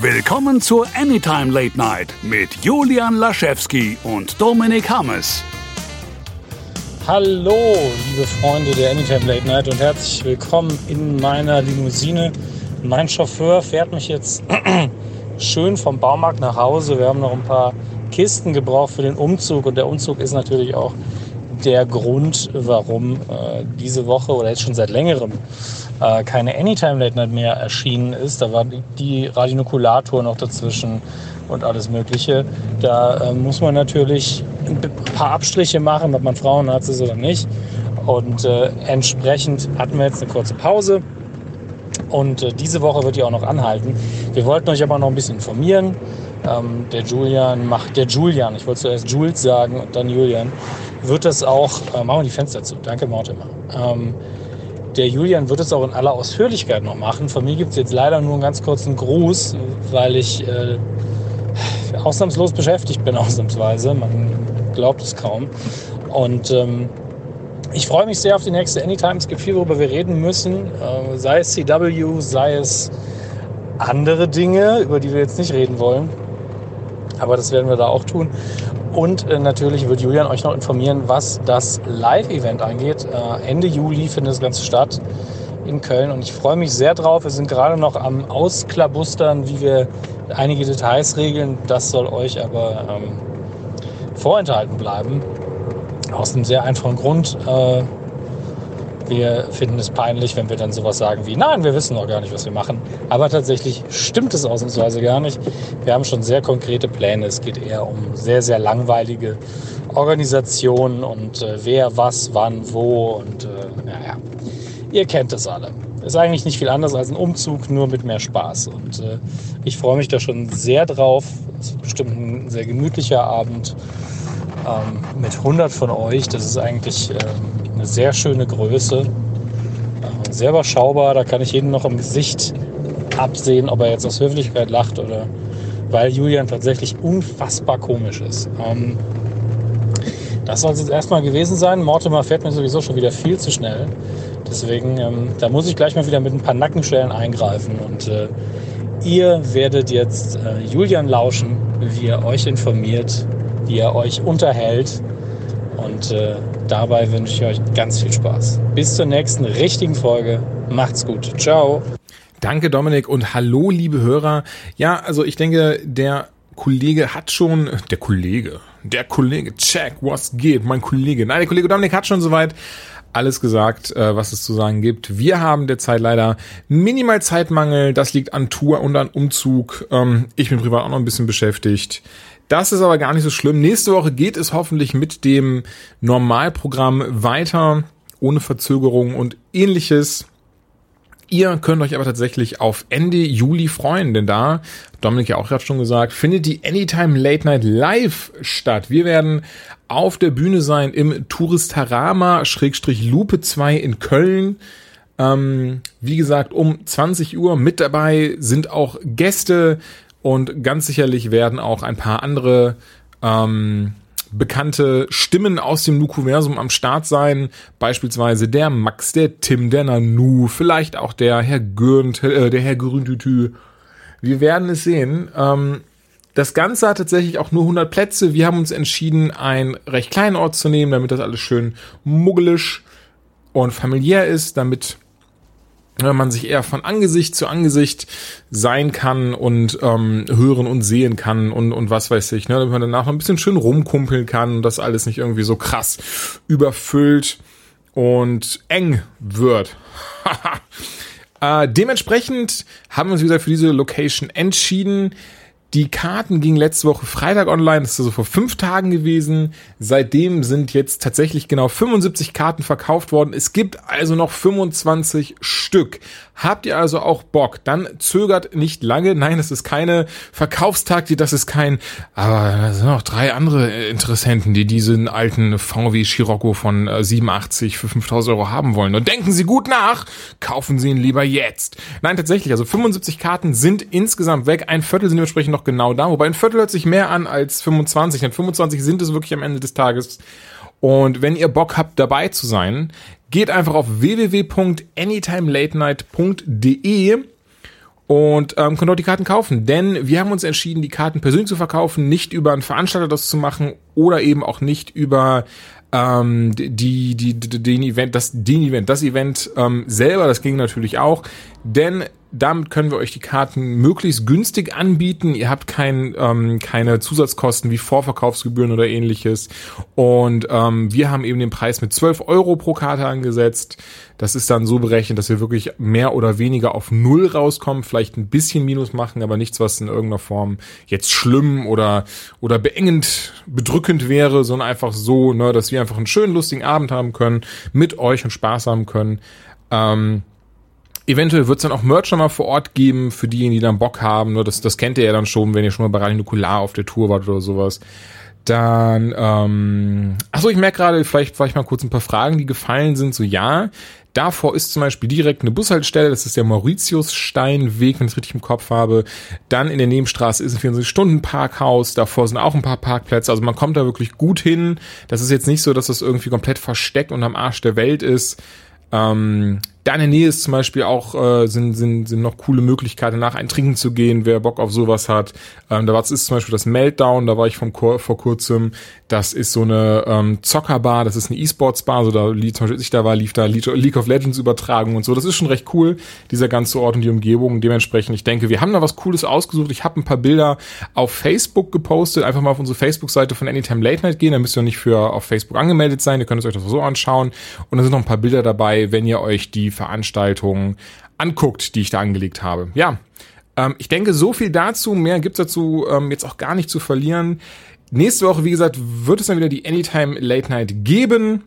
Willkommen zur Anytime Late Night mit Julian Laschewski und Dominik Hammes. Hallo, liebe Freunde der Anytime Late Night und herzlich willkommen in meiner Limousine. Mein Chauffeur fährt mich jetzt schön vom Baumarkt nach Hause. Wir haben noch ein paar Kisten gebraucht für den Umzug und der Umzug ist natürlich auch der Grund, warum äh, diese Woche oder jetzt schon seit längerem äh, keine Anytime Late Night mehr erschienen ist. Da war die Radinokulator noch dazwischen und alles Mögliche. Da äh, muss man natürlich ein paar Abstriche machen, ob man Frauenarzt ist oder nicht. Und äh, entsprechend hatten wir jetzt eine kurze Pause. Und äh, diese Woche wird die auch noch anhalten. Wir wollten euch aber noch ein bisschen informieren. Ähm, der Julian macht, der Julian, ich wollte zuerst Jules sagen und dann Julian, wird das auch, äh, machen wir die Fenster zu, danke Mortimer. Ähm, der Julian wird es auch in aller Ausführlichkeit noch machen. Von mir gibt es jetzt leider nur einen ganz kurzen Gruß, weil ich äh, ausnahmslos beschäftigt bin, ausnahmsweise. Man glaubt es kaum. Und ähm, ich freue mich sehr auf die nächste Anytime. Es gibt viel, worüber wir reden müssen. Äh, sei es CW, sei es andere Dinge, über die wir jetzt nicht reden wollen. Aber das werden wir da auch tun. Und äh, natürlich wird Julian euch noch informieren, was das Live-Event angeht. Äh, Ende Juli findet das Ganze statt in Köln und ich freue mich sehr drauf. Wir sind gerade noch am Ausklabustern, wie wir einige Details regeln. Das soll euch aber ähm, vorenthalten bleiben. Aus einem sehr einfachen Grund. Äh, wir finden es peinlich, wenn wir dann sowas sagen wie, nein, wir wissen noch gar nicht, was wir machen. Aber tatsächlich stimmt es ausnahmsweise gar nicht. Wir haben schon sehr konkrete Pläne. Es geht eher um sehr, sehr langweilige Organisationen und äh, wer, was, wann, wo und äh, naja, ihr kennt es alle. Ist eigentlich nicht viel anders als ein Umzug, nur mit mehr Spaß. Und äh, ich freue mich da schon sehr drauf. Es ist bestimmt ein sehr gemütlicher Abend ähm, mit 100 von euch. Das ist eigentlich ähm, eine sehr schöne Größe. Äh, sehr überschaubar. Da kann ich jeden noch im Gesicht absehen, ob er jetzt aus Höflichkeit lacht oder weil Julian tatsächlich unfassbar komisch ist. Ähm, das soll es jetzt erstmal gewesen sein. Mortimer fährt mir sowieso schon wieder viel zu schnell. Deswegen, ähm, da muss ich gleich mal wieder mit ein paar Nackenstellen eingreifen. Und äh, ihr werdet jetzt äh, Julian lauschen, wie er euch informiert, wie er euch unterhält. Und äh, dabei wünsche ich euch ganz viel Spaß. Bis zur nächsten richtigen Folge. Macht's gut. Ciao. Danke, Dominik, und hallo, liebe Hörer. Ja, also ich denke, der Kollege hat schon, der Kollege, der Kollege, check, was geht, mein Kollege. Nein, der Kollege Dominik hat schon soweit alles gesagt, äh, was es zu sagen gibt. Wir haben derzeit leider minimal Zeitmangel. Das liegt an Tour und an Umzug. Ähm, ich bin privat auch noch ein bisschen beschäftigt. Das ist aber gar nicht so schlimm. Nächste Woche geht es hoffentlich mit dem Normalprogramm weiter, ohne Verzögerung und ähnliches. Ihr könnt euch aber tatsächlich auf Ende Juli freuen, denn da, Dominik ja auch gerade schon gesagt, findet die Anytime Late Night Live statt. Wir werden auf der Bühne sein im Touristarama Schrägstrich Lupe 2 in Köln. Ähm, wie gesagt, um 20 Uhr mit dabei sind auch Gäste und ganz sicherlich werden auch ein paar andere ähm, bekannte Stimmen aus dem Nukuversum am Start sein. Beispielsweise der Max, der Tim, der Nanu, vielleicht auch der Herr Gürnt, äh, der Herr Grüntütü. Wir werden es sehen. Ähm, das Ganze hat tatsächlich auch nur 100 Plätze. Wir haben uns entschieden, einen recht kleinen Ort zu nehmen, damit das alles schön muggelisch und familiär ist, damit wenn man sich eher von Angesicht zu Angesicht sein kann und ähm, hören und sehen kann und, und was weiß ich, ne, damit man danach noch ein bisschen schön rumkumpeln kann und das alles nicht irgendwie so krass überfüllt und eng wird. äh, dementsprechend haben wir uns wieder für diese Location entschieden. Die Karten gingen letzte Woche Freitag online, das ist also vor fünf Tagen gewesen. Seitdem sind jetzt tatsächlich genau 75 Karten verkauft worden. Es gibt also noch 25 Stück. Habt ihr also auch Bock? Dann zögert nicht lange. Nein, es ist keine Verkaufstaktik, das ist kein, aber da sind noch drei andere Interessenten, die diesen alten VW Scirocco von 87 äh, für 5000 Euro haben wollen. Und denken Sie gut nach, kaufen Sie ihn lieber jetzt. Nein, tatsächlich, also 75 Karten sind insgesamt weg. Ein Viertel sind dementsprechend noch genau da, wobei ein Viertel hört sich mehr an als 25, denn 25 sind es wirklich am Ende des Tages. Und wenn ihr Bock habt, dabei zu sein, geht einfach auf www.anytimelatenight.de und ähm, könnt dort die Karten kaufen. Denn wir haben uns entschieden, die Karten persönlich zu verkaufen, nicht über einen Veranstalter das zu machen oder eben auch nicht über ähm, die, die, den Event, das, den Event, das Event ähm, selber, das ging natürlich auch, denn damit können wir euch die Karten möglichst günstig anbieten. Ihr habt kein, ähm, keine Zusatzkosten wie Vorverkaufsgebühren oder ähnliches. Und ähm, wir haben eben den Preis mit 12 Euro pro Karte angesetzt. Das ist dann so berechnet, dass wir wirklich mehr oder weniger auf Null rauskommen, vielleicht ein bisschen Minus machen, aber nichts, was in irgendeiner Form jetzt schlimm oder, oder beengend, bedrückend wäre, sondern einfach so, ne, dass wir einfach einen schönen, lustigen Abend haben können, mit euch und Spaß haben können. Ähm, Eventuell wird es dann auch Merch nochmal vor Ort geben, für diejenigen, die dann Bock haben. Ne? Das, das kennt ihr ja dann schon, wenn ihr schon mal bei Radio Nukular auf der Tour wart oder sowas. Dann, ähm, achso, ich merke gerade, vielleicht vielleicht mal kurz ein paar Fragen, die gefallen sind. So, ja, davor ist zum Beispiel direkt eine Bushaltestelle, das ist der Mauritiussteinweg, wenn ich es richtig im Kopf habe. Dann in der Nebenstraße ist ein 24-Stunden-Parkhaus, davor sind auch ein paar Parkplätze, also man kommt da wirklich gut hin. Das ist jetzt nicht so, dass das irgendwie komplett versteckt und am Arsch der Welt ist. Ähm, da in der Nähe ist zum Beispiel auch, äh, sind, sind, sind noch coole Möglichkeiten, nach ein Trinken zu gehen, wer Bock auf sowas hat. Ähm, da war, ist zum Beispiel das Meltdown, da war ich vom, vor kurzem. Das ist so eine ähm, Zockerbar, das ist eine E-Sports-Bar, so da, zum Beispiel, ich da war, lief da League of Legends Übertragung und so. Das ist schon recht cool, dieser ganze Ort und die Umgebung. Dementsprechend, ich denke, wir haben da was Cooles ausgesucht. Ich habe ein paar Bilder auf Facebook gepostet. Einfach mal auf unsere Facebook-Seite von Anytime Late Night gehen. Da müsst ihr nicht für auf Facebook angemeldet sein. Ihr könnt es euch das so anschauen. Und da sind noch ein paar Bilder dabei, wenn ihr euch die Veranstaltungen anguckt, die ich da angelegt habe. Ja, ähm, ich denke, so viel dazu. Mehr gibt's dazu ähm, jetzt auch gar nicht zu verlieren. Nächste Woche, wie gesagt, wird es dann wieder die Anytime Late Night geben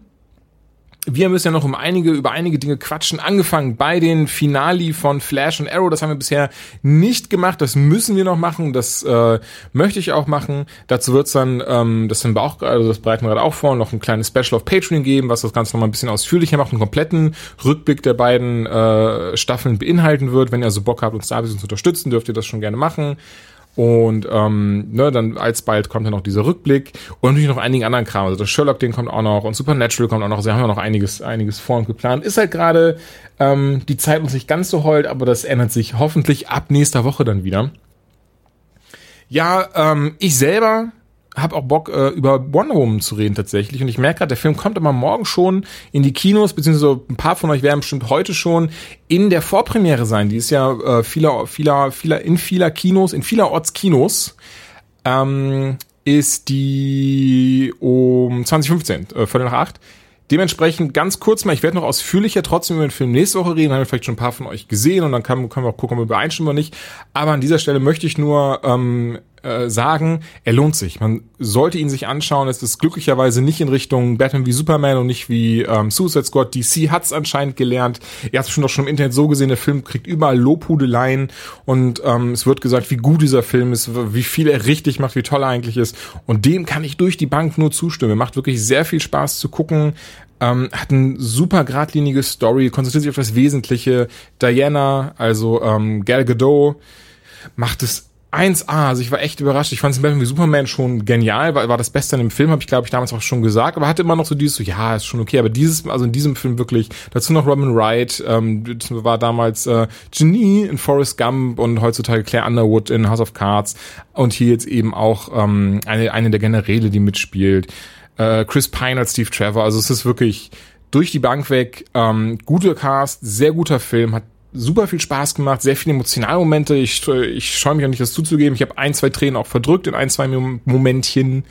wir müssen ja noch um einige, über einige Dinge quatschen. Angefangen bei den Finali von Flash und Arrow. Das haben wir bisher nicht gemacht. Das müssen wir noch machen. Das äh, möchte ich auch machen. Dazu wird's dann, ähm, das haben wir auch, also das bereiten wir gerade auch vor, noch ein kleines Special auf Patreon geben, was das Ganze noch mal ein bisschen ausführlicher macht, einen kompletten Rückblick der beiden äh, Staffeln beinhalten wird. Wenn ihr also Bock habt, uns da ein bisschen zu unterstützen, dürft ihr das schon gerne machen. Und ähm, ne, dann alsbald kommt dann noch dieser Rückblick und natürlich noch einigen anderen Kram. Also das Sherlock-Ding kommt auch noch und Supernatural kommt auch noch. Sie haben ja noch einiges, einiges vor und geplant. Ist halt gerade ähm, die Zeit uns nicht ganz so hold, aber das ändert sich hoffentlich ab nächster Woche dann wieder. Ja, ähm, ich selber habe auch Bock, äh, über Wonder Woman zu reden tatsächlich. Und ich merke gerade, der Film kommt immer morgen schon in die Kinos, beziehungsweise ein paar von euch werden bestimmt heute schon in der Vorpremiere sein. Die ist ja äh, vieler, vieler, vieler, in vieler Kinos, in vielerorts Kinos. Ähm, ist die um 2015, äh, Viertel nach acht. Dementsprechend ganz kurz mal, ich werde noch ausführlicher trotzdem über den Film nächste Woche reden, haben wir vielleicht schon ein paar von euch gesehen und dann kann, können wir auch gucken, ob wir übereinstimmen oder nicht. Aber an dieser Stelle möchte ich nur ähm, äh, sagen, er lohnt sich. Man sollte ihn sich anschauen. Es ist glücklicherweise nicht in Richtung Batman wie Superman und nicht wie ähm, Suicide Squad. DC hat's anscheinend gelernt. Ihr habt es schon doch schon im Internet so gesehen, der Film kriegt überall Lobhudeleien und ähm, es wird gesagt, wie gut dieser Film ist, wie viel er richtig macht, wie toll er eigentlich ist. Und dem kann ich durch die Bank nur zustimmen. Macht wirklich sehr viel Spaß zu gucken. Ähm, hat ein super geradlinige Story, konzentriert sich auf das Wesentliche. Diana, also ähm, Gal Gadot, macht es 1A, also ich war echt überrascht. Ich fand es Batman wie Superman schon genial, war, war das Beste an dem Film, habe ich glaube ich damals auch schon gesagt, aber hatte immer noch so dieses so, ja, ist schon okay, aber dieses, also in diesem Film wirklich, dazu noch Robin Wright, ähm, war damals äh, Genie in Forrest Gump und heutzutage Claire Underwood in House of Cards und hier jetzt eben auch ähm, eine, eine der Generäle, die mitspielt. Äh, Chris Pine als Steve Trevor, also es ist wirklich durch die Bank weg, ähm, guter Cast, sehr guter Film, hat super viel Spaß gemacht, sehr viele emotionale Momente. Ich, ich scheue mich auch nicht, das zuzugeben. Ich habe ein, zwei Tränen auch verdrückt in ein, zwei Momentchen.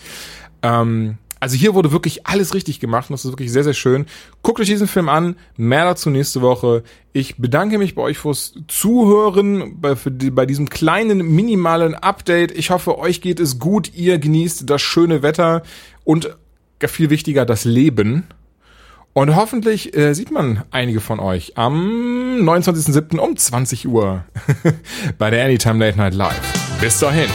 Ähm, also hier wurde wirklich alles richtig gemacht und das ist wirklich sehr, sehr schön. Guckt euch diesen Film an. Mehr dazu nächste Woche. Ich bedanke mich bei euch fürs Zuhören, bei, für die, bei diesem kleinen, minimalen Update. Ich hoffe, euch geht es gut. Ihr genießt das schöne Wetter und viel wichtiger, das Leben. Und hoffentlich äh, sieht man einige von euch am 29.07. um 20 Uhr bei der Anytime Late Night Live. Bis dahin.